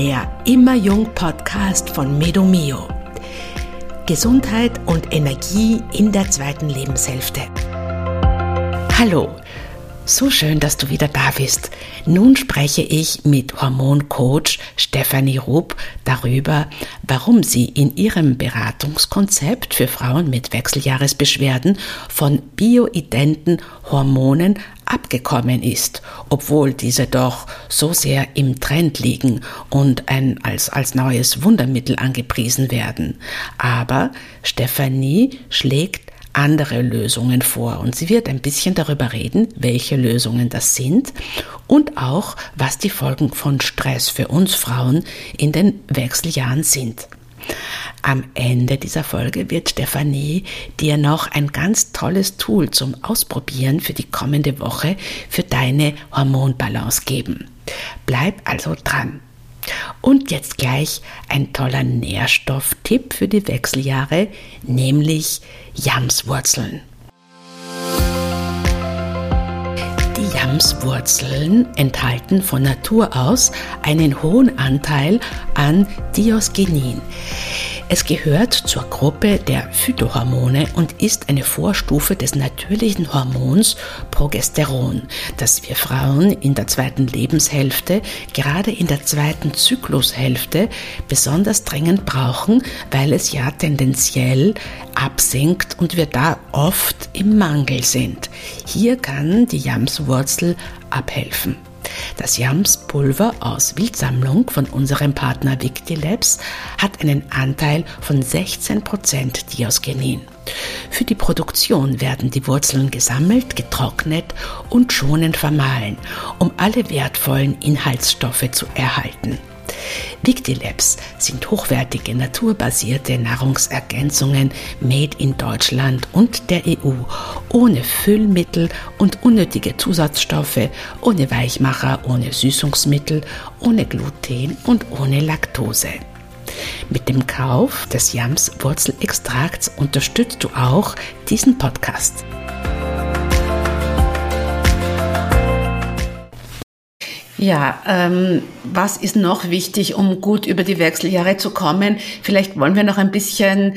der Immer Jung Podcast von Medomio. Gesundheit und Energie in der zweiten Lebenshälfte. Hallo, so schön, dass du wieder da bist. Nun spreche ich mit Hormoncoach Stefanie Rupp darüber, warum sie in ihrem Beratungskonzept für Frauen mit Wechseljahresbeschwerden von bioidenten Hormonen abgekommen ist, obwohl diese doch so sehr im Trend liegen und ein, als, als neues Wundermittel angepriesen werden. Aber Stefanie schlägt andere Lösungen vor und sie wird ein bisschen darüber reden, welche Lösungen das sind und auch, was die Folgen von Stress für uns Frauen in den Wechseljahren sind. Am Ende dieser Folge wird Stefanie dir noch ein ganz tolles Tool zum Ausprobieren für die kommende Woche für deine Hormonbalance geben. Bleib also dran. Und jetzt gleich ein toller Nährstofftipp für die Wechseljahre, nämlich Jamswurzeln. Die Jamswurzeln enthalten von Natur aus einen hohen Anteil an Diosgenin. Es gehört zur Gruppe der Phytohormone und ist eine Vorstufe des natürlichen Hormons Progesteron, das wir Frauen in der zweiten Lebenshälfte, gerade in der zweiten Zyklushälfte, besonders dringend brauchen, weil es ja tendenziell absinkt und wir da oft im Mangel sind. Hier kann die Jamswurzel abhelfen. Das Jamspulver aus Wildsammlung von unserem Partner Victilabs hat einen Anteil von 16% Diosgenin. Für die Produktion werden die Wurzeln gesammelt, getrocknet und schonend vermahlen, um alle wertvollen Inhaltsstoffe zu erhalten. Victilabs sind hochwertige naturbasierte Nahrungsergänzungen made in Deutschland und der EU, ohne Füllmittel und unnötige Zusatzstoffe, ohne Weichmacher, ohne Süßungsmittel, ohne Gluten und ohne Laktose. Mit dem Kauf des Yams Wurzelextrakts unterstützt du auch diesen Podcast. Ja, ähm, was ist noch wichtig, um gut über die Wechseljahre zu kommen? Vielleicht wollen wir noch ein bisschen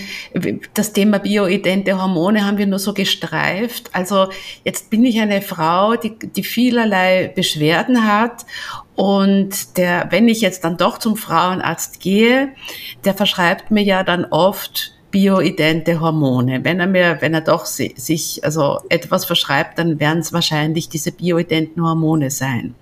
das Thema bioidente Hormone haben wir nur so gestreift. Also jetzt bin ich eine Frau, die, die vielerlei Beschwerden hat und der, wenn ich jetzt dann doch zum Frauenarzt gehe, der verschreibt mir ja dann oft bioidente Hormone. Wenn er mir, wenn er doch sich also etwas verschreibt, dann werden es wahrscheinlich diese bioidenten Hormone sein.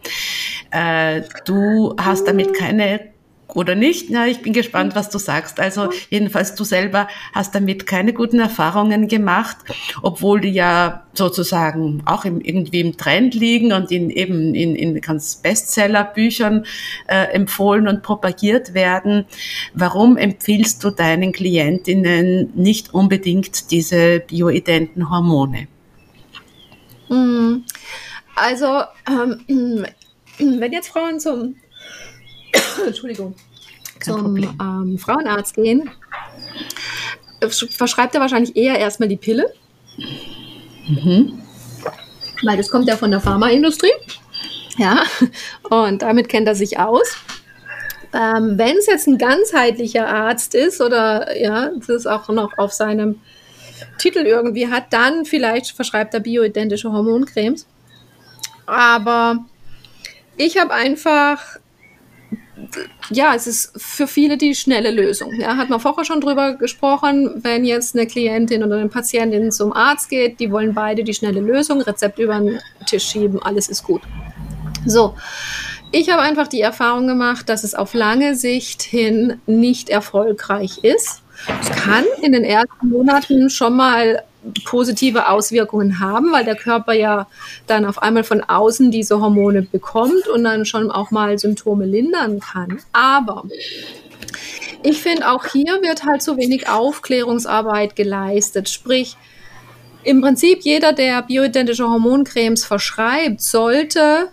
Äh, du hast damit keine oder nicht. Na, ich bin gespannt, was du sagst. Also jedenfalls du selber hast damit keine guten Erfahrungen gemacht, obwohl die ja sozusagen auch im, irgendwie im Trend liegen und in eben in, in ganz Bestseller-Büchern äh, empfohlen und propagiert werden. Warum empfiehlst du deinen Klientinnen nicht unbedingt diese bioidenten Hormone? Hm. Also ähm, wenn jetzt Frauen zum Entschuldigung, zum ähm, Frauenarzt gehen, verschreibt er wahrscheinlich eher erstmal die Pille. Mhm. Weil das kommt ja von der Pharmaindustrie. Ja, und damit kennt er sich aus. Ähm, Wenn es jetzt ein ganzheitlicher Arzt ist oder ja, das auch noch auf seinem Titel irgendwie hat, dann vielleicht verschreibt er bioidentische Hormoncremes. Aber ich habe einfach ja, es ist für viele die schnelle Lösung. Ja, hat man vorher schon drüber gesprochen, wenn jetzt eine Klientin oder eine Patientin zum Arzt geht, die wollen beide die schnelle Lösung, Rezept über den Tisch schieben, alles ist gut. So. Ich habe einfach die Erfahrung gemacht, dass es auf lange Sicht hin nicht erfolgreich ist. Es kann in den ersten Monaten schon mal positive Auswirkungen haben, weil der Körper ja dann auf einmal von außen diese Hormone bekommt und dann schon auch mal Symptome lindern kann. Aber ich finde, auch hier wird halt zu wenig Aufklärungsarbeit geleistet. Sprich, im Prinzip jeder, der bioidentische Hormoncremes verschreibt, sollte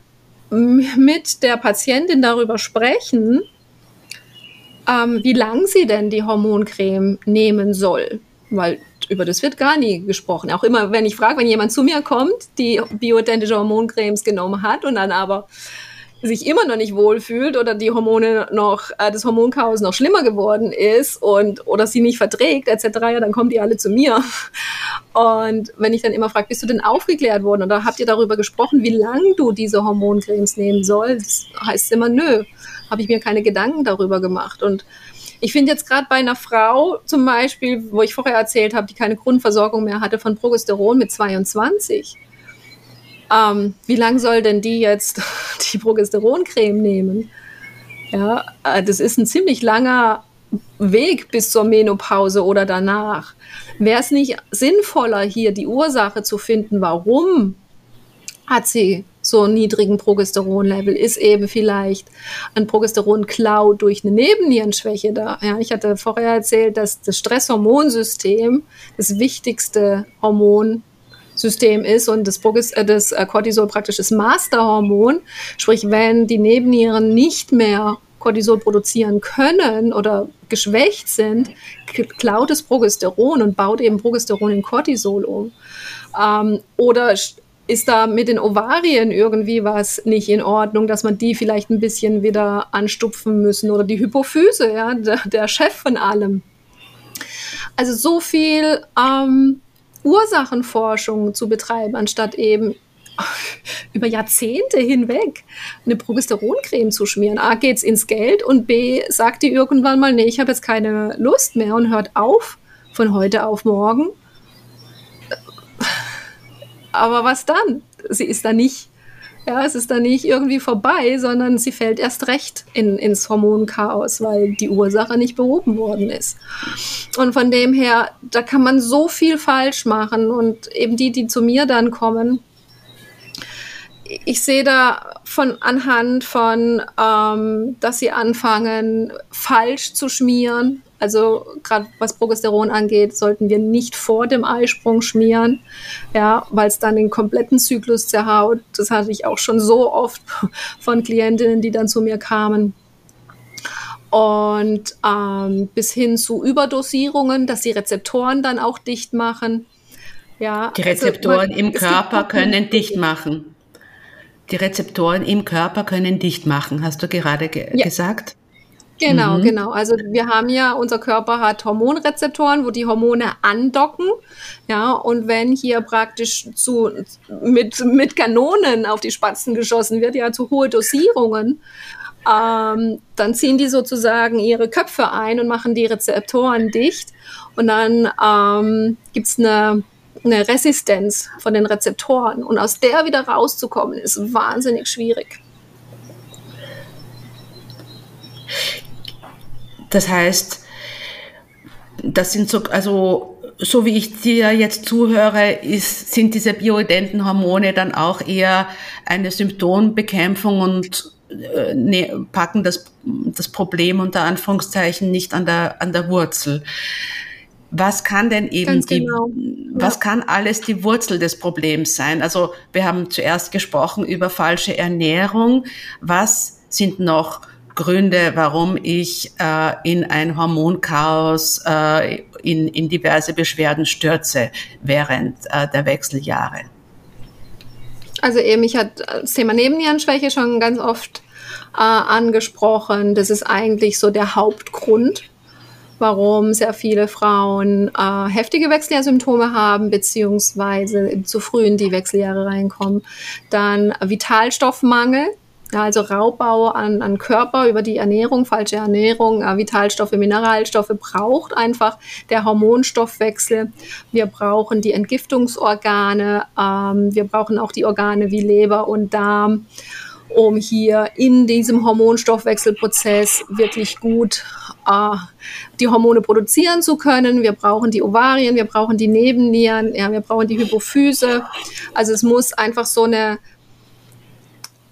mit der Patientin darüber sprechen, ähm, wie lang sie denn die Hormoncreme nehmen soll. Weil über das wird gar nie gesprochen. Auch immer, wenn ich frage, wenn jemand zu mir kommt, die bioidentische Hormoncremes genommen hat und dann aber sich immer noch nicht wohlfühlt oder die Hormone noch, äh, das Hormonchaos noch schlimmer geworden ist und oder sie nicht verträgt, etc., ja, dann kommen die alle zu mir. Und wenn ich dann immer frage, bist du denn aufgeklärt worden oder habt ihr darüber gesprochen, wie lange du diese Hormoncremes nehmen sollst, heißt immer, nö, habe ich mir keine Gedanken darüber gemacht. Und ich finde jetzt gerade bei einer Frau zum Beispiel, wo ich vorher erzählt habe, die keine Grundversorgung mehr hatte von Progesteron mit 22, ähm, wie lange soll denn die jetzt die Progesteroncreme nehmen? Ja, äh, das ist ein ziemlich langer Weg bis zur Menopause oder danach. Wäre es nicht sinnvoller, hier die Ursache zu finden, warum hat sie so niedrigen Progesteronlevel? Ist eben vielleicht ein Progesteronklau durch eine Nebennierenschwäche da? Ja, ich hatte vorher erzählt, dass das Stresshormonsystem das wichtigste Hormon System ist und das, äh, das äh, Cortisol praktisch das Masterhormon. Sprich, wenn die Nebennieren nicht mehr Cortisol produzieren können oder geschwächt sind, klaut es Progesteron und baut eben Progesteron in Cortisol um. Ähm, oder ist da mit den Ovarien irgendwie was nicht in Ordnung, dass man die vielleicht ein bisschen wieder anstupfen müssen oder die Hypophyse, ja, der, der Chef von allem. Also so viel ähm, Ursachenforschung zu betreiben, anstatt eben über Jahrzehnte hinweg eine Progesteroncreme zu schmieren. A, geht's ins Geld und B, sagt die irgendwann mal, nee, ich habe jetzt keine Lust mehr und hört auf von heute auf morgen. Aber was dann? Sie ist da nicht ja, es ist dann nicht irgendwie vorbei, sondern sie fällt erst recht in, ins Hormonchaos, weil die Ursache nicht behoben worden ist. Und von dem her, da kann man so viel falsch machen und eben die, die zu mir dann kommen, ich sehe da von anhand von, ähm, dass sie anfangen, falsch zu schmieren, also gerade was Progesteron angeht, sollten wir nicht vor dem Eisprung schmieren, ja, weil es dann den kompletten Zyklus zerhaut. Das hatte ich auch schon so oft von Klientinnen, die dann zu mir kamen. Und ähm, bis hin zu Überdosierungen, dass die Rezeptoren dann auch dicht machen. Ja, die also Rezeptoren also man, im Körper können dicht machen. Die Rezeptoren im Körper können dicht machen, hast du gerade ge ja. gesagt? Genau, mhm. genau. Also wir haben ja, unser Körper hat Hormonrezeptoren, wo die Hormone andocken. Ja, und wenn hier praktisch zu, mit, mit Kanonen auf die Spatzen geschossen wird, ja, zu hohe Dosierungen, ähm, dann ziehen die sozusagen ihre Köpfe ein und machen die Rezeptoren dicht. Und dann ähm, gibt es eine, eine Resistenz von den Rezeptoren. Und aus der wieder rauszukommen, ist wahnsinnig schwierig. Das heißt, das sind so, also so wie ich dir jetzt zuhöre, ist, sind diese bioidenten Hormone dann auch eher eine Symptombekämpfung und äh, ne, packen das, das Problem unter Anführungszeichen nicht an der, an der Wurzel. Was kann denn eben die, genau. was ja. kann alles die Wurzel des Problems sein? Also wir haben zuerst gesprochen über falsche Ernährung. Was sind noch Gründe, warum ich äh, in ein Hormonchaos, äh, in, in diverse Beschwerden stürze während äh, der Wechseljahre. Also eben, ich hatte das Thema Nebennierenschwäche schon ganz oft äh, angesprochen. Das ist eigentlich so der Hauptgrund, warum sehr viele Frauen äh, heftige Wechseljahrsymptome haben, beziehungsweise zu früh in die Wechseljahre reinkommen. Dann Vitalstoffmangel, ja, also Raubbau an, an Körper über die Ernährung, falsche Ernährung, äh, Vitalstoffe, Mineralstoffe braucht einfach der Hormonstoffwechsel. Wir brauchen die Entgiftungsorgane, ähm, wir brauchen auch die Organe wie Leber und Darm, um hier in diesem Hormonstoffwechselprozess wirklich gut äh, die Hormone produzieren zu können. Wir brauchen die Ovarien, wir brauchen die Nebennieren, ja, wir brauchen die Hypophyse. Also es muss einfach so eine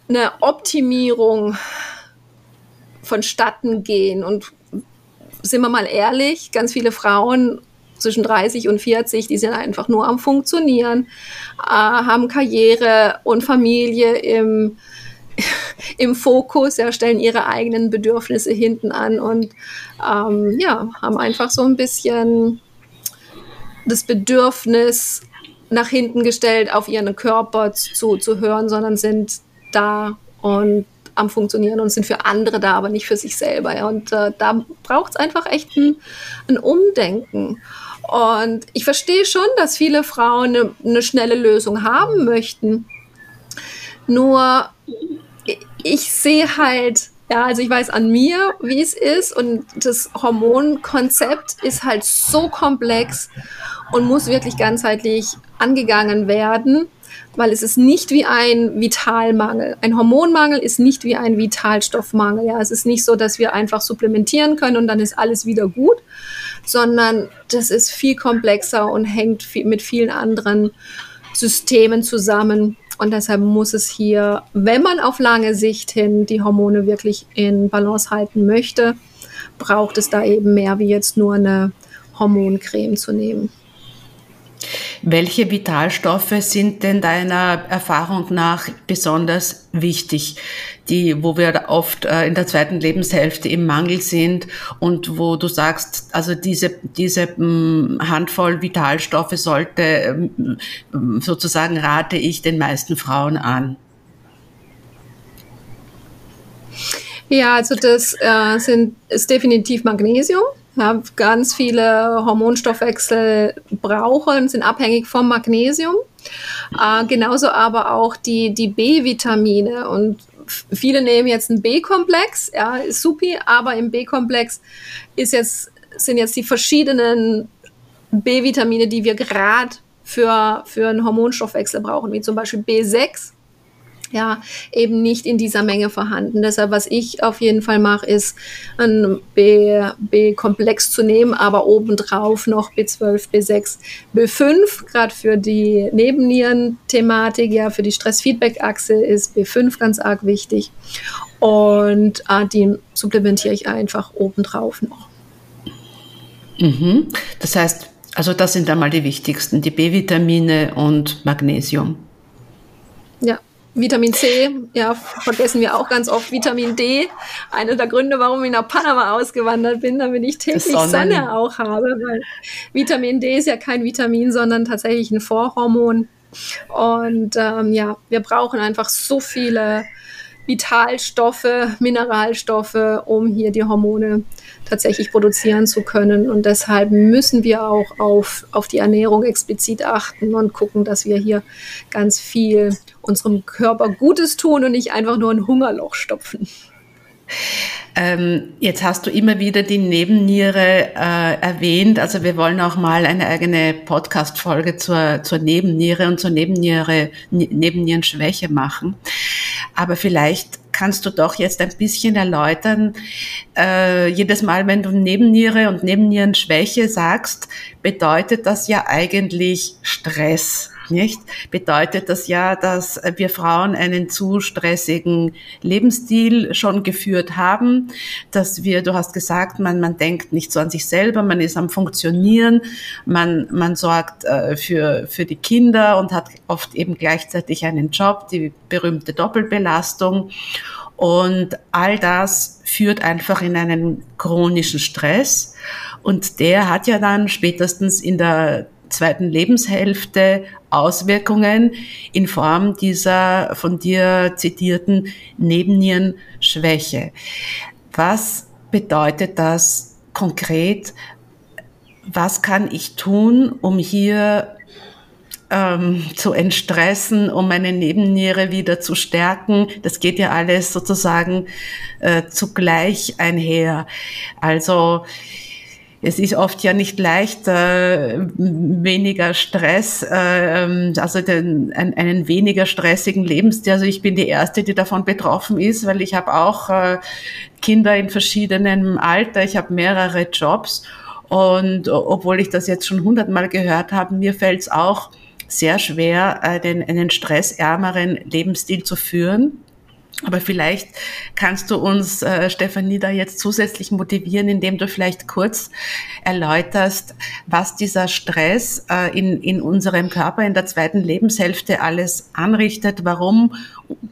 eine Optimierung vonstatten gehen. Und sind wir mal ehrlich, ganz viele Frauen zwischen 30 und 40, die sind einfach nur am Funktionieren, äh, haben Karriere und Familie im, im Fokus, ja, stellen ihre eigenen Bedürfnisse hinten an und ähm, ja, haben einfach so ein bisschen das Bedürfnis nach hinten gestellt, auf ihren Körper zu, zu hören, sondern sind da und am Funktionieren und sind für andere da, aber nicht für sich selber. Ja. Und äh, da braucht es einfach echt ein, ein Umdenken. Und ich verstehe schon, dass viele Frauen eine, eine schnelle Lösung haben möchten. Nur ich sehe halt, ja, also ich weiß an mir, wie es ist und das Hormonkonzept ist halt so komplex und muss wirklich ganzheitlich angegangen werden, weil es ist nicht wie ein Vitalmangel. Ein Hormonmangel ist nicht wie ein Vitalstoffmangel. Ja, es ist nicht so, dass wir einfach supplementieren können und dann ist alles wieder gut, sondern das ist viel komplexer und hängt viel, mit vielen anderen Systemen zusammen. Und deshalb muss es hier, wenn man auf lange Sicht hin die Hormone wirklich in Balance halten möchte, braucht es da eben mehr wie jetzt nur eine Hormoncreme zu nehmen. Welche Vitalstoffe sind denn deiner Erfahrung nach besonders wichtig, die, wo wir oft äh, in der zweiten Lebenshälfte im Mangel sind und wo du sagst, also diese, diese mm, Handvoll Vitalstoffe sollte ähm, sozusagen rate ich den meisten Frauen an? Ja, also das äh, sind, ist definitiv Magnesium ja, ganz viele Hormonstoffwechsel brauchen, sind abhängig vom Magnesium. Äh, genauso aber auch die, die B-Vitamine. Und viele nehmen jetzt einen B-Komplex, ja, ist supi, aber im B-Komplex ist jetzt, sind jetzt die verschiedenen B-Vitamine, die wir gerade für, für einen Hormonstoffwechsel brauchen, wie zum Beispiel B6 ja, eben nicht in dieser Menge vorhanden. Deshalb, was ich auf jeden Fall mache, ist ein B-Komplex zu nehmen, aber obendrauf noch B12, B6, B5, gerade für die Nebennieren-Thematik, ja, für die Stress-Feedback-Achse ist B5 ganz arg wichtig. Und äh, die supplementiere ich einfach obendrauf noch. Mhm. Das heißt, also das sind einmal die wichtigsten, die B-Vitamine und Magnesium. Ja, Vitamin C, ja, vergessen wir auch ganz oft. Vitamin D, einer der Gründe, warum ich nach Panama ausgewandert bin, damit ich täglich Sonne auch habe. Weil Vitamin D ist ja kein Vitamin, sondern tatsächlich ein Vorhormon. Und ähm, ja, wir brauchen einfach so viele Vitalstoffe, Mineralstoffe, um hier die Hormone tatsächlich produzieren zu können. Und deshalb müssen wir auch auf, auf die Ernährung explizit achten und gucken, dass wir hier ganz viel unserem Körper Gutes tun und nicht einfach nur ein Hungerloch stopfen. Ähm, jetzt hast du immer wieder die Nebenniere äh, erwähnt. Also wir wollen auch mal eine eigene Podcast-Folge zur, zur Nebenniere und zur Nebenniere, Nebennierenschwäche machen. Aber vielleicht kannst du doch jetzt ein bisschen erläutern, äh, jedes Mal, wenn du Nebenniere und Nebennierenschwäche sagst, bedeutet das ja eigentlich Stress nicht? Bedeutet das ja, dass wir Frauen einen zu stressigen Lebensstil schon geführt haben, dass wir, du hast gesagt, man, man denkt nicht so an sich selber, man ist am Funktionieren, man, man sorgt äh, für, für die Kinder und hat oft eben gleichzeitig einen Job, die berühmte Doppelbelastung. Und all das führt einfach in einen chronischen Stress. Und der hat ja dann spätestens in der zweiten Lebenshälfte Auswirkungen in Form dieser von dir zitierten Nebennierenschwäche. Was bedeutet das konkret? Was kann ich tun, um hier ähm, zu entstressen, um meine Nebenniere wieder zu stärken. Das geht ja alles sozusagen äh, zugleich einher. Also es ist oft ja nicht leicht, äh, weniger Stress, äh, ähm, also den, ein, einen weniger stressigen Lebensstil. Also ich bin die Erste, die davon betroffen ist, weil ich habe auch äh, Kinder in verschiedenem Alter, ich habe mehrere Jobs und obwohl ich das jetzt schon hundertmal gehört habe, mir fällt es auch sehr schwer, äh, den, einen stressärmeren Lebensstil zu führen. Aber vielleicht kannst du uns, äh, Stefanie, da jetzt zusätzlich motivieren, indem du vielleicht kurz erläuterst, was dieser Stress äh, in, in unserem Körper in der zweiten Lebenshälfte alles anrichtet, warum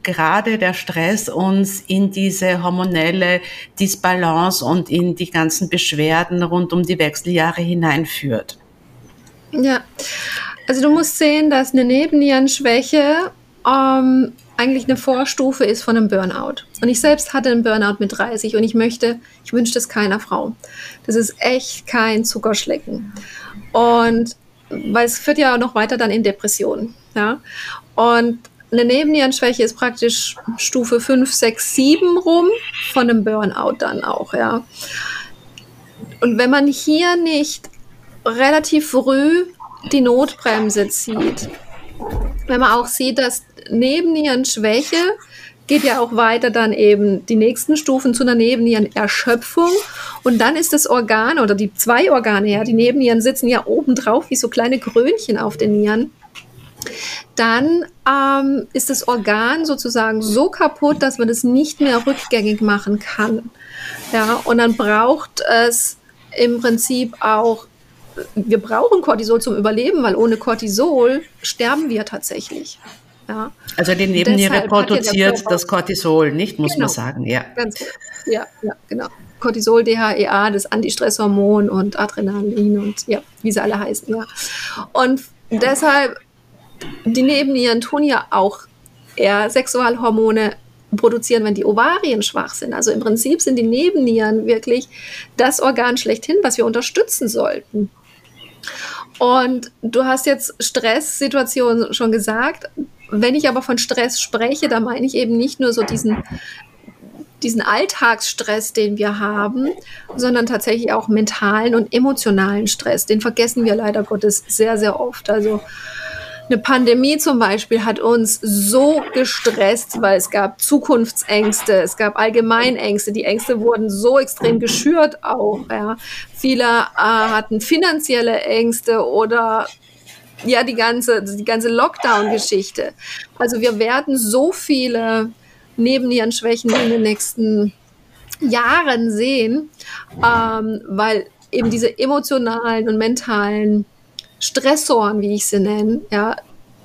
gerade der Stress uns in diese hormonelle Disbalance und in die ganzen Beschwerden rund um die Wechseljahre hineinführt. Ja, also du musst sehen, dass eine Nebennierenschwäche ähm, eigentlich eine Vorstufe ist von einem Burnout. Und ich selbst hatte einen Burnout mit 30 und ich möchte, ich wünsche das keiner Frau. Das ist echt kein Zuckerschlecken. Und weil es führt ja auch noch weiter dann in Depressionen. Ja? Und eine Nebennierenschwäche ist praktisch Stufe 5, 6, 7 rum von einem Burnout dann auch, ja. Und wenn man hier nicht relativ früh die Notbremse zieht, wenn man auch sieht, dass Nebennierenschwäche geht ja auch weiter dann eben die nächsten Stufen zu einer Nebennierenerschöpfung. Und dann ist das Organ oder die zwei Organe, ja, die Nebennieren sitzen ja oben drauf wie so kleine Krönchen auf den Nieren dann ähm, ist das Organ sozusagen so kaputt, dass man das nicht mehr rückgängig machen kann. Ja, und dann braucht es im Prinzip auch, wir brauchen Cortisol zum Überleben, weil ohne Cortisol sterben wir tatsächlich. Ja. Also die Nebenniere produziert das Cortisol, nicht, muss genau. man sagen, ja. Ganz, ja, ja, genau. Cortisol, DHEA, das Antistresshormon und Adrenalin und ja, wie sie alle heißen, ja. Und deshalb die Nebennieren tun ja auch eher Sexualhormone produzieren, wenn die Ovarien schwach sind. Also im Prinzip sind die Nebennieren wirklich das Organ schlechthin, was wir unterstützen sollten. Und du hast jetzt Stresssituationen schon gesagt. Wenn ich aber von Stress spreche, da meine ich eben nicht nur so diesen, diesen Alltagsstress, den wir haben, sondern tatsächlich auch mentalen und emotionalen Stress. Den vergessen wir leider Gottes sehr, sehr oft. Also eine Pandemie zum Beispiel hat uns so gestresst, weil es gab Zukunftsängste, es gab Allgemeinängste. Die Ängste wurden so extrem geschürt auch. Ja. Viele äh, hatten finanzielle Ängste oder ja die ganze die ganze Lockdown-Geschichte. Also wir werden so viele Nebennierenschwächen in den nächsten Jahren sehen, ähm, weil eben diese emotionalen und mentalen Stressoren, wie ich sie nenne, ja,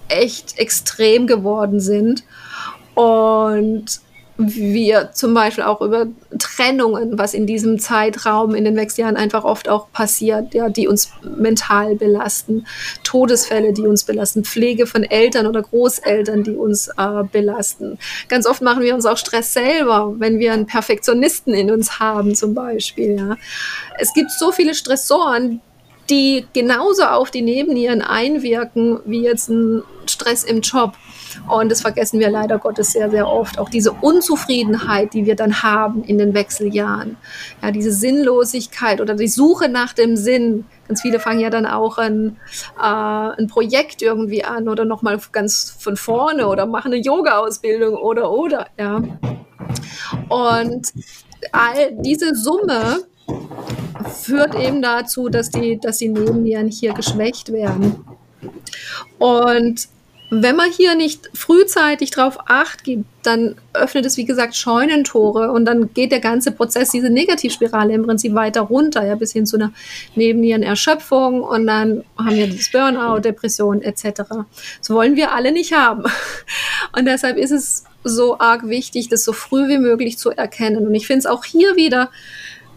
echt extrem geworden sind. Und wir zum Beispiel auch über Trennungen, was in diesem Zeitraum in den Wechseljahren einfach oft auch passiert, ja, die uns mental belasten, Todesfälle, die uns belasten, Pflege von Eltern oder Großeltern, die uns äh, belasten. Ganz oft machen wir uns auch Stress selber, wenn wir einen Perfektionisten in uns haben zum Beispiel. Ja. Es gibt so viele Stressoren, die genauso auf die Nebennieren einwirken wie jetzt ein Stress im Job. Und das vergessen wir leider Gottes sehr, sehr oft. Auch diese Unzufriedenheit, die wir dann haben in den Wechseljahren. Ja, diese Sinnlosigkeit oder die Suche nach dem Sinn. Ganz viele fangen ja dann auch ein, äh, ein Projekt irgendwie an oder nochmal ganz von vorne oder machen eine Yoga-Ausbildung oder, oder, ja. Und all diese Summe führt eben dazu, dass die, dass die Nebennieren hier geschwächt werden. Und wenn man hier nicht frühzeitig darauf acht gibt, dann öffnet es, wie gesagt, Scheunentore und dann geht der ganze Prozess, diese Negativspirale im Prinzip weiter runter, ja, bis hin zu einer Nebennierenerschöpfung und dann haben wir das Burnout, Depression etc. Das wollen wir alle nicht haben. Und deshalb ist es so arg wichtig, das so früh wie möglich zu erkennen. Und ich finde es auch hier wieder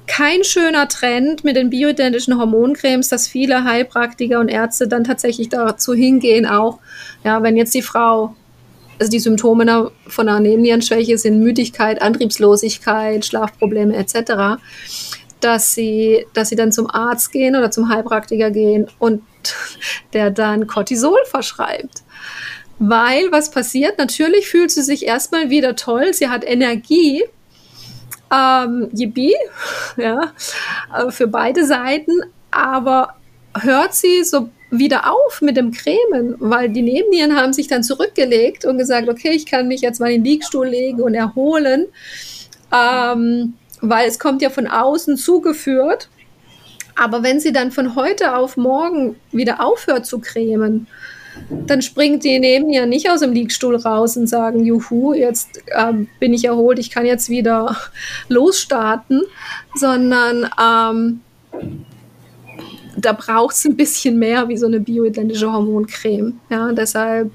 kein schöner Trend mit den bioidentischen Hormoncremes, dass viele Heilpraktiker und Ärzte dann tatsächlich dazu hingehen, auch, ja, wenn jetzt die Frau, also die Symptome von einer Nebennierenschwäche sind Müdigkeit, Antriebslosigkeit, Schlafprobleme etc., dass sie, dass sie dann zum Arzt gehen oder zum Heilpraktiker gehen und der dann Cortisol verschreibt. Weil was passiert? Natürlich fühlt sie sich erstmal wieder toll, sie hat Energie, ähm, yippie, ja, äh, für beide Seiten, aber hört sie so wieder auf mit dem Cremen, weil die Nebennieren haben sich dann zurückgelegt und gesagt, okay, ich kann mich jetzt mal in den Liegstuhl legen und erholen, ähm, weil es kommt ja von außen zugeführt. Aber wenn sie dann von heute auf morgen wieder aufhört zu cremen, dann springt die neben ihr nicht aus dem Liegstuhl raus und sagen, juhu, jetzt ähm, bin ich erholt, ich kann jetzt wieder losstarten, sondern ähm, da braucht es ein bisschen mehr wie so eine bioidentische Hormoncreme. Ja, deshalb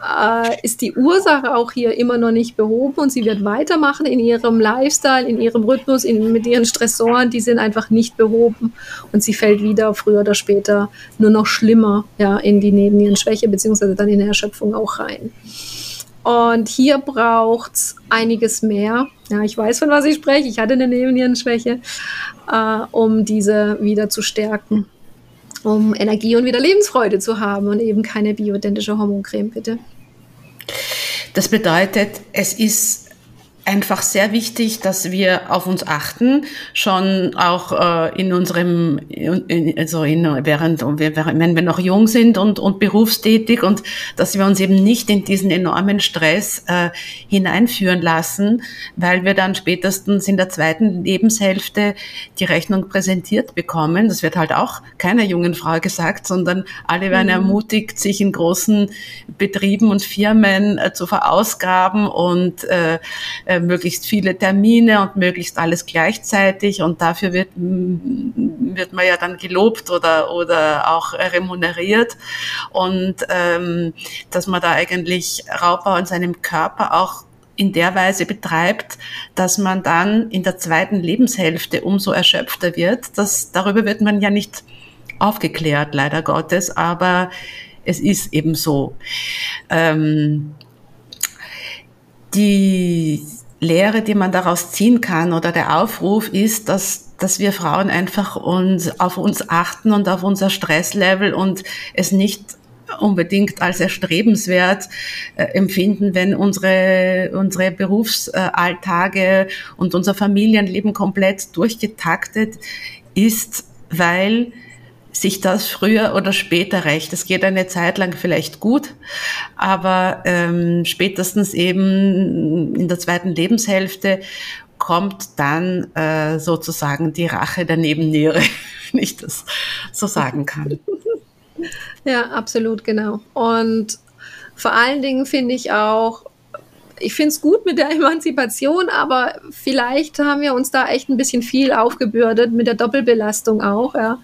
äh, ist die Ursache auch hier immer noch nicht behoben und sie wird weitermachen in ihrem Lifestyle, in ihrem Rhythmus, in, mit ihren Stressoren, die sind einfach nicht behoben und sie fällt wieder früher oder später nur noch schlimmer ja, in die Nebennierenschwäche beziehungsweise dann in der Erschöpfung auch rein. Und hier braucht es einiges mehr. Ja, ich weiß, von was ich spreche. Ich hatte eine Nebennierenschwäche, äh, um diese wieder zu stärken. Um Energie und wieder Lebensfreude zu haben und eben keine bioidentische Hormoncreme, bitte. Das bedeutet, es ist einfach sehr wichtig, dass wir auf uns achten, schon auch äh, in unserem, in, also in, während, wenn wir noch jung sind und, und berufstätig und dass wir uns eben nicht in diesen enormen Stress äh, hineinführen lassen, weil wir dann spätestens in der zweiten Lebenshälfte die Rechnung präsentiert bekommen. Das wird halt auch keiner jungen Frau gesagt, sondern alle werden mhm. ermutigt, sich in großen Betrieben und Firmen äh, zu verausgaben und äh, äh möglichst viele Termine und möglichst alles gleichzeitig und dafür wird, wird man ja dann gelobt oder, oder auch remuneriert und ähm, dass man da eigentlich Raubbau an seinem Körper auch in der Weise betreibt, dass man dann in der zweiten Lebenshälfte umso erschöpfter wird. Das, darüber wird man ja nicht aufgeklärt, leider Gottes, aber es ist eben so. Ähm, die Lehre, die man daraus ziehen kann oder der Aufruf ist, dass, dass wir Frauen einfach uns, auf uns achten und auf unser Stresslevel und es nicht unbedingt als erstrebenswert äh, empfinden, wenn unsere, unsere Berufsalltage und unser Familienleben komplett durchgetaktet ist, weil sich das früher oder später rächt. Es geht eine Zeit lang vielleicht gut, aber ähm, spätestens eben in der zweiten Lebenshälfte kommt dann äh, sozusagen die Rache der Nebenniere, wenn ich das so sagen kann. Ja, absolut, genau. Und vor allen Dingen finde ich auch, ich finde es gut mit der Emanzipation, aber vielleicht haben wir uns da echt ein bisschen viel aufgebürdet mit der Doppelbelastung auch. Ja.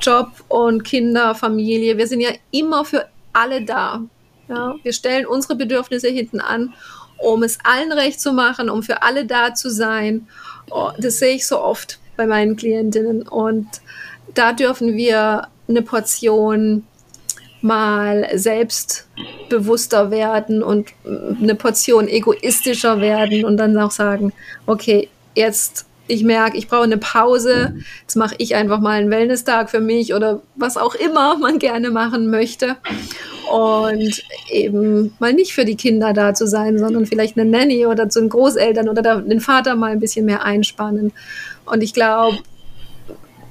Job und Kinder, Familie. Wir sind ja immer für alle da. Ja? Wir stellen unsere Bedürfnisse hinten an, um es allen recht zu machen, um für alle da zu sein. Oh, das sehe ich so oft bei meinen Klientinnen. Und da dürfen wir eine Portion mal selbstbewusster werden und eine Portion egoistischer werden und dann auch sagen, okay, jetzt ich merke, ich brauche eine Pause, jetzt mache ich einfach mal einen Wellness-Tag für mich oder was auch immer man gerne machen möchte. Und eben mal nicht für die Kinder da zu sein, sondern vielleicht eine Nanny oder zu den Großeltern oder den Vater mal ein bisschen mehr einspannen. Und ich glaube,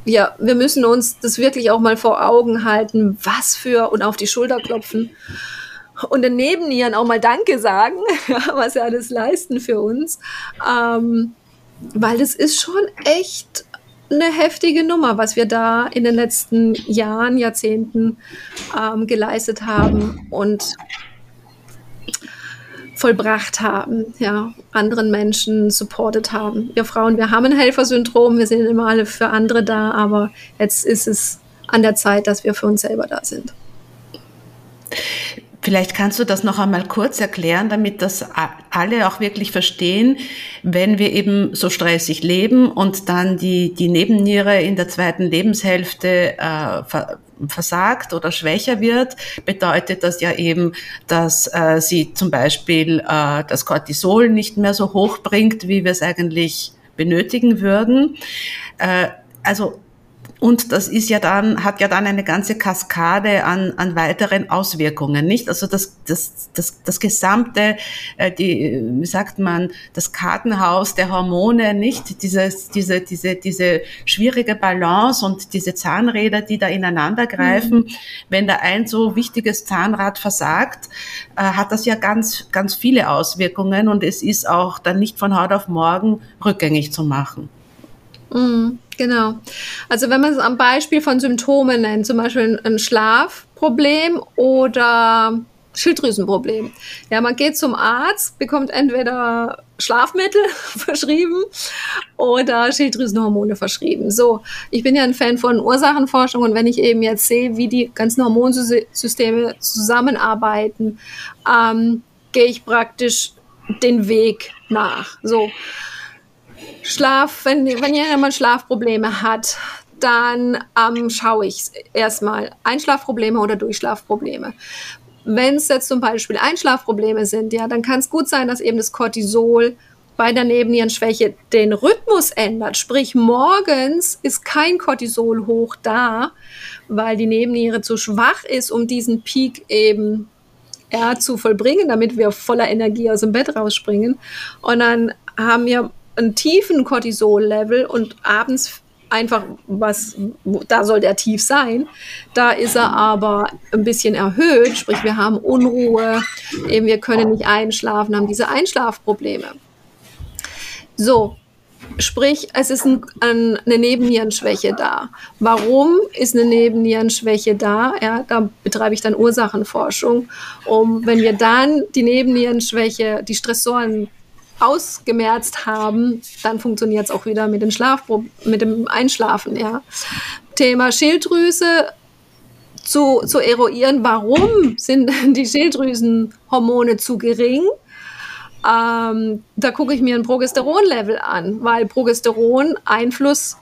ja, wir müssen uns das wirklich auch mal vor Augen halten, was für und auf die Schulter klopfen und den Nebennieren auch mal Danke sagen, was sie alles leisten für uns. Ähm, weil das ist schon echt eine heftige Nummer, was wir da in den letzten Jahren, Jahrzehnten ähm, geleistet haben und vollbracht haben, ja, anderen Menschen supportet haben. Wir Frauen, wir haben ein Helfersyndrom, wir sind immer alle für andere da, aber jetzt ist es an der Zeit, dass wir für uns selber da sind. Vielleicht kannst du das noch einmal kurz erklären, damit das alle auch wirklich verstehen, wenn wir eben so stressig leben und dann die, die Nebenniere in der zweiten Lebenshälfte äh, versagt oder schwächer wird, bedeutet das ja eben, dass äh, sie zum Beispiel äh, das Cortisol nicht mehr so hoch bringt, wie wir es eigentlich benötigen würden. Äh, also und das ist ja dann, hat ja dann eine ganze Kaskade an, an weiteren Auswirkungen, nicht? Also das, das, das, das gesamte, äh, die, wie sagt man, das Kartenhaus der Hormone, nicht? Dieses, diese, diese, diese schwierige Balance und diese Zahnräder, die da ineinander greifen. Mhm. Wenn da ein so wichtiges Zahnrad versagt, äh, hat das ja ganz, ganz viele Auswirkungen und es ist auch dann nicht von heute auf morgen rückgängig zu machen. Mhm. Genau. Also wenn man es am Beispiel von Symptomen nennt, zum Beispiel ein Schlafproblem oder Schilddrüsenproblem. Ja, man geht zum Arzt, bekommt entweder Schlafmittel verschrieben oder Schilddrüsenhormone verschrieben. So, ich bin ja ein Fan von Ursachenforschung und wenn ich eben jetzt sehe, wie die ganzen Hormonsysteme zusammenarbeiten, ähm, gehe ich praktisch den Weg nach. So, Schlaf, wenn, wenn jemand Schlafprobleme hat, dann ähm, schaue ich erstmal Einschlafprobleme oder Durchschlafprobleme. wenn es jetzt zum Beispiel Einschlafprobleme sind, ja, dann kann es gut sein, dass eben das Cortisol bei der Nebennierenschwäche den Rhythmus ändert. Sprich, morgens ist kein Cortisol hoch da, weil die Nebenniere zu schwach ist, um diesen Peak eben ja, zu vollbringen, damit wir voller Energie aus dem Bett rausspringen. Und dann haben wir einen tiefen Cortisol-Level und abends einfach was, da soll der tief sein. Da ist er aber ein bisschen erhöht, sprich wir haben Unruhe, eben wir können nicht einschlafen, haben diese Einschlafprobleme. So, sprich es ist ein, ein, eine Nebennierenschwäche da. Warum ist eine Nebennierenschwäche da? Ja, da betreibe ich dann Ursachenforschung, um wenn wir dann die Nebennierenschwäche, die Stressoren ausgemerzt haben, dann funktioniert es auch wieder mit, den mit dem Einschlafen. Ja. Thema Schilddrüse zu, zu eruieren, warum sind die Schilddrüsenhormone zu gering? Ähm, da gucke ich mir ein Progesteronlevel an, weil Progesteron Einfluss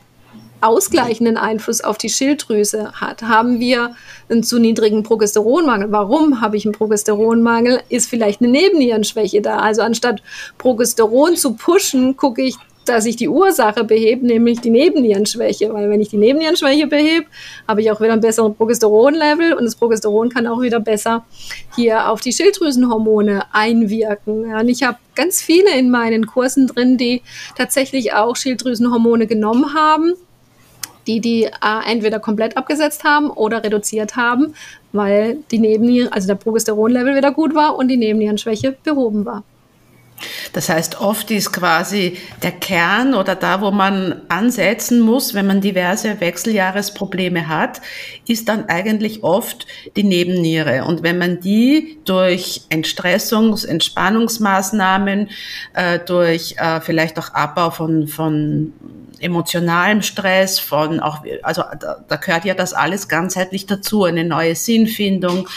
ausgleichenden Einfluss auf die Schilddrüse hat. Haben wir einen zu niedrigen Progesteronmangel? Warum habe ich einen Progesteronmangel? Ist vielleicht eine Nebennierenschwäche da? Also anstatt Progesteron zu pushen, gucke ich, dass ich die Ursache behebe, nämlich die Nebennierenschwäche. Weil wenn ich die Nebennierenschwäche behebe, habe ich auch wieder einen besseren Progesteronlevel und das Progesteron kann auch wieder besser hier auf die Schilddrüsenhormone einwirken. Ja, und ich habe ganz viele in meinen Kursen drin, die tatsächlich auch Schilddrüsenhormone genommen haben die die äh, entweder komplett abgesetzt haben oder reduziert haben, weil die Nebennieren, also der Progesteronlevel wieder gut war und die Nebennierenschwäche behoben war. Das heißt, oft ist quasi der Kern oder da, wo man ansetzen muss, wenn man diverse Wechseljahresprobleme hat, ist dann eigentlich oft die Nebenniere. Und wenn man die durch Entstressungs-, Entspannungsmaßnahmen, äh, durch äh, vielleicht auch Abbau von, von emotionalem Stress, von auch, also da, da gehört ja das alles ganzheitlich dazu, eine neue Sinnfindung,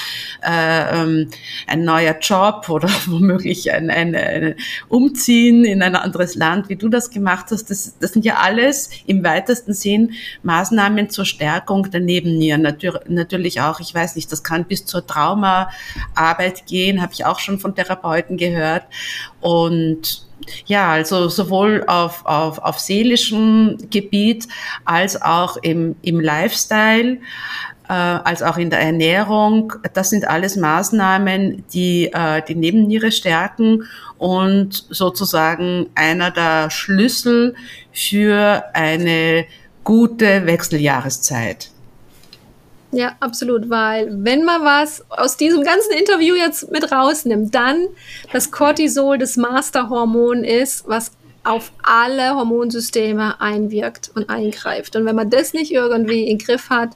äh, ähm, ein neuer Job oder womöglich ein, ein, ein Umziehen in ein anderes Land, wie du das gemacht hast. Das, das sind ja alles im weitesten Sinn Maßnahmen zur Stärkung der Nebennieren. Natür natürlich auch, ich weiß nicht, das kann bis zur Traumaarbeit gehen, habe ich auch schon von Therapeuten gehört. Und ja, also sowohl auf, auf, auf seelischem Gebiet als auch im, im Lifestyle, äh, als auch in der Ernährung. Das sind alles Maßnahmen, die äh, die Nebenniere stärken und sozusagen einer der Schlüssel für eine gute Wechseljahreszeit. Ja, absolut, weil wenn man was aus diesem ganzen Interview jetzt mit rausnimmt, dann das Cortisol das Masterhormon ist, was auf alle Hormonsysteme einwirkt und eingreift. Und wenn man das nicht irgendwie im Griff hat,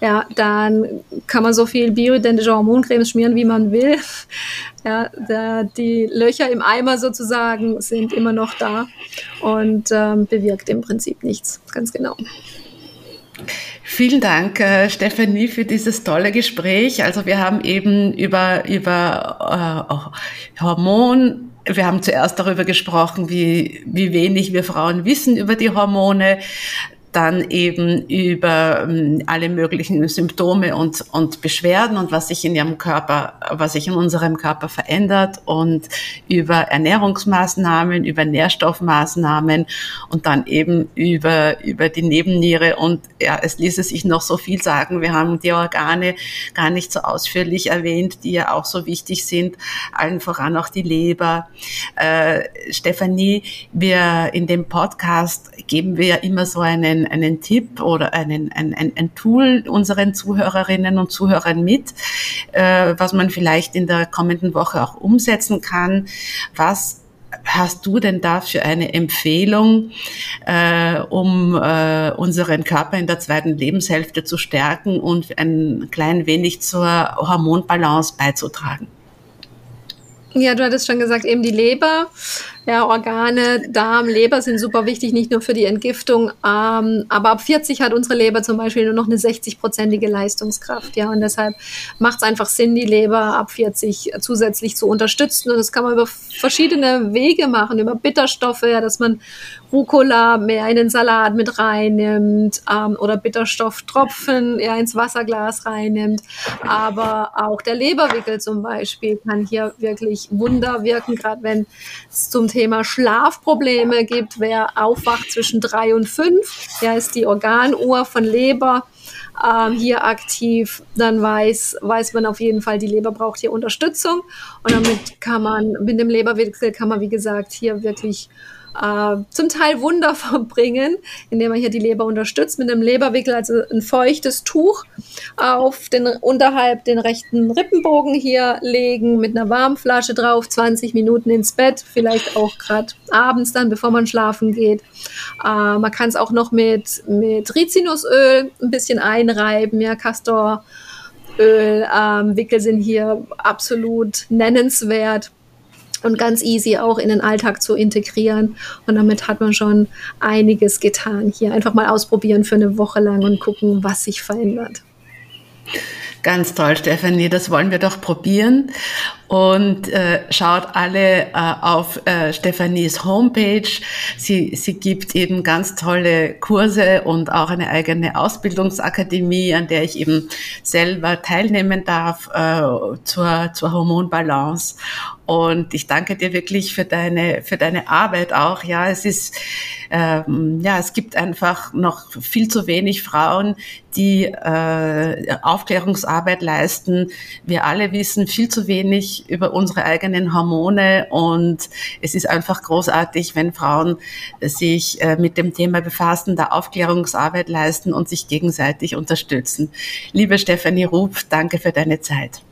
ja, dann kann man so viel bioidentische Hormoncremes schmieren, wie man will. Ja, der, die Löcher im Eimer sozusagen sind immer noch da und ähm, bewirkt im Prinzip nichts, ganz genau. Vielen Dank, äh, Stephanie, für dieses tolle Gespräch. Also wir haben eben über, über äh, Hormon, wir haben zuerst darüber gesprochen, wie, wie wenig wir Frauen wissen über die Hormone dann eben über ähm, alle möglichen Symptome und, und Beschwerden und was sich in ihrem Körper, was sich in unserem Körper verändert und über Ernährungsmaßnahmen, über Nährstoffmaßnahmen und dann eben über, über die Nebenniere und ja, es ließe sich noch so viel sagen. Wir haben die Organe gar nicht so ausführlich erwähnt, die ja auch so wichtig sind, allen voran auch die Leber. Äh, Stefanie, wir in dem Podcast geben wir ja immer so einen einen, Tipp oder einen, ein, ein, ein Tool unseren Zuhörerinnen und Zuhörern mit, äh, was man vielleicht in der kommenden Woche auch umsetzen kann. Was hast du denn da für eine Empfehlung, äh, um äh, unseren Körper in der zweiten Lebenshälfte zu stärken und ein klein wenig zur Hormonbalance beizutragen? Ja, du hattest schon gesagt, eben die Leber Ja, Organe, Darm, Leber sind super wichtig, nicht nur für die Entgiftung. Ähm, aber ab 40 hat unsere Leber zum Beispiel nur noch eine 60-prozentige Leistungskraft. Ja, und deshalb macht es einfach Sinn, die Leber ab 40 zusätzlich zu unterstützen. Und das kann man über verschiedene Wege machen, über Bitterstoffe, ja, dass man Rucola mehr in den Salat mit reinnimmt ähm, oder Bitterstofftropfen ja, ins Wasserglas reinnimmt. Aber auch der Leberwickel zum Beispiel kann hier wirklich Wunder wirken, gerade wenn es zum Thema Schlafprobleme gibt. Wer aufwacht zwischen drei und fünf, ja, ist die Organuhr von Leber ähm, hier aktiv, dann weiß, weiß man auf jeden Fall, die Leber braucht hier Unterstützung. Und damit kann man, mit dem Leberwickel kann man, wie gesagt, hier wirklich äh, zum Teil Wunder verbringen, indem man hier die Leber unterstützt mit einem Leberwickel, also ein feuchtes Tuch auf den unterhalb den rechten Rippenbogen hier legen, mit einer Warmflasche drauf, 20 Minuten ins Bett, vielleicht auch gerade abends dann, bevor man schlafen geht. Äh, man kann es auch noch mit, mit Rizinusöl ein bisschen einreiben, ja, Castor. Öl, ähm, Wickel sind hier absolut nennenswert und ganz easy auch in den Alltag zu integrieren. Und damit hat man schon einiges getan. Hier einfach mal ausprobieren für eine Woche lang und gucken, was sich verändert. Ganz toll, Stefanie, das wollen wir doch probieren. Und äh, schaut alle äh, auf äh, Stephanies Homepage. Sie, sie gibt eben ganz tolle Kurse und auch eine eigene Ausbildungsakademie, an der ich eben selber teilnehmen darf äh, zur, zur Hormonbalance. Und ich danke dir wirklich für deine, für deine Arbeit auch. Ja, es ist, ähm, ja, es gibt einfach noch viel zu wenig Frauen, die äh, Aufklärungsarbeit leisten. Wir alle wissen viel zu wenig über unsere eigenen Hormone und es ist einfach großartig, wenn Frauen sich äh, mit dem Thema befassen, da Aufklärungsarbeit leisten und sich gegenseitig unterstützen. Liebe Stefanie Rupp, danke für deine Zeit.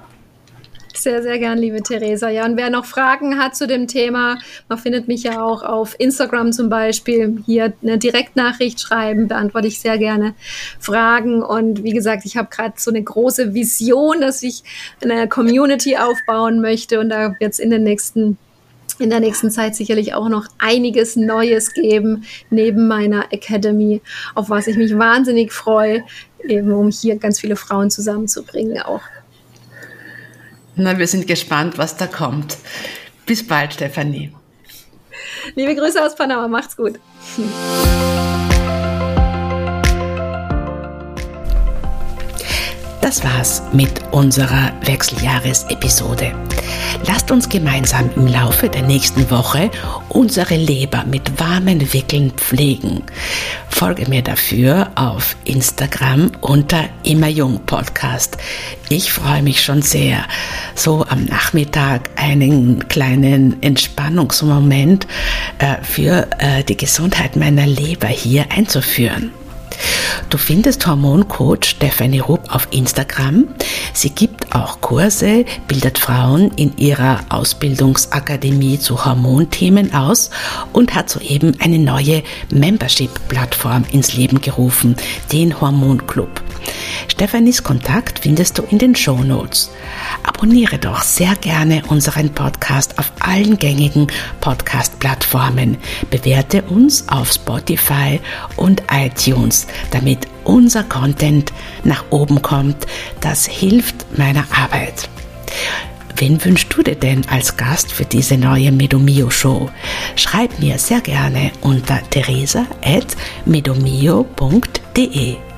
Sehr, sehr gern, liebe Theresa. Ja, und wer noch Fragen hat zu dem Thema, man findet mich ja auch auf Instagram zum Beispiel. Hier eine Direktnachricht schreiben, beantworte ich sehr gerne Fragen. Und wie gesagt, ich habe gerade so eine große Vision, dass ich eine Community aufbauen möchte. Und da wird es in den nächsten in der nächsten Zeit sicherlich auch noch einiges Neues geben neben meiner Academy, auf was ich mich wahnsinnig freue, eben um hier ganz viele Frauen zusammenzubringen auch. Na, wir sind gespannt, was da kommt. Bis bald, Stefanie. Liebe Grüße aus Panama, macht's gut. Das war's mit unserer Wechseljahresepisode. Lasst uns gemeinsam im Laufe der nächsten Woche unsere Leber mit warmen Wickeln pflegen. Folge mir dafür auf Instagram unter Immer Jung Podcast. Ich freue mich schon sehr, so am Nachmittag einen kleinen Entspannungsmoment äh, für äh, die Gesundheit meiner Leber hier einzuführen. Du findest Hormoncoach Stephanie Rupp auf Instagram. Sie gibt auch Kurse, bildet Frauen in ihrer Ausbildungsakademie zu Hormonthemen aus und hat soeben eine neue Membership-Plattform ins Leben gerufen, den Hormonclub. Stephanies Kontakt findest du in den Show Notes. Abonniere doch sehr gerne unseren Podcast auf allen gängigen Podcast-Plattformen. Bewerte uns auf Spotify und iTunes, damit unser Content nach oben kommt. Das hilft meiner Arbeit. Wen wünschst du dir denn als Gast für diese neue Medomio Show? Schreib mir sehr gerne unter teresa.medomio.de.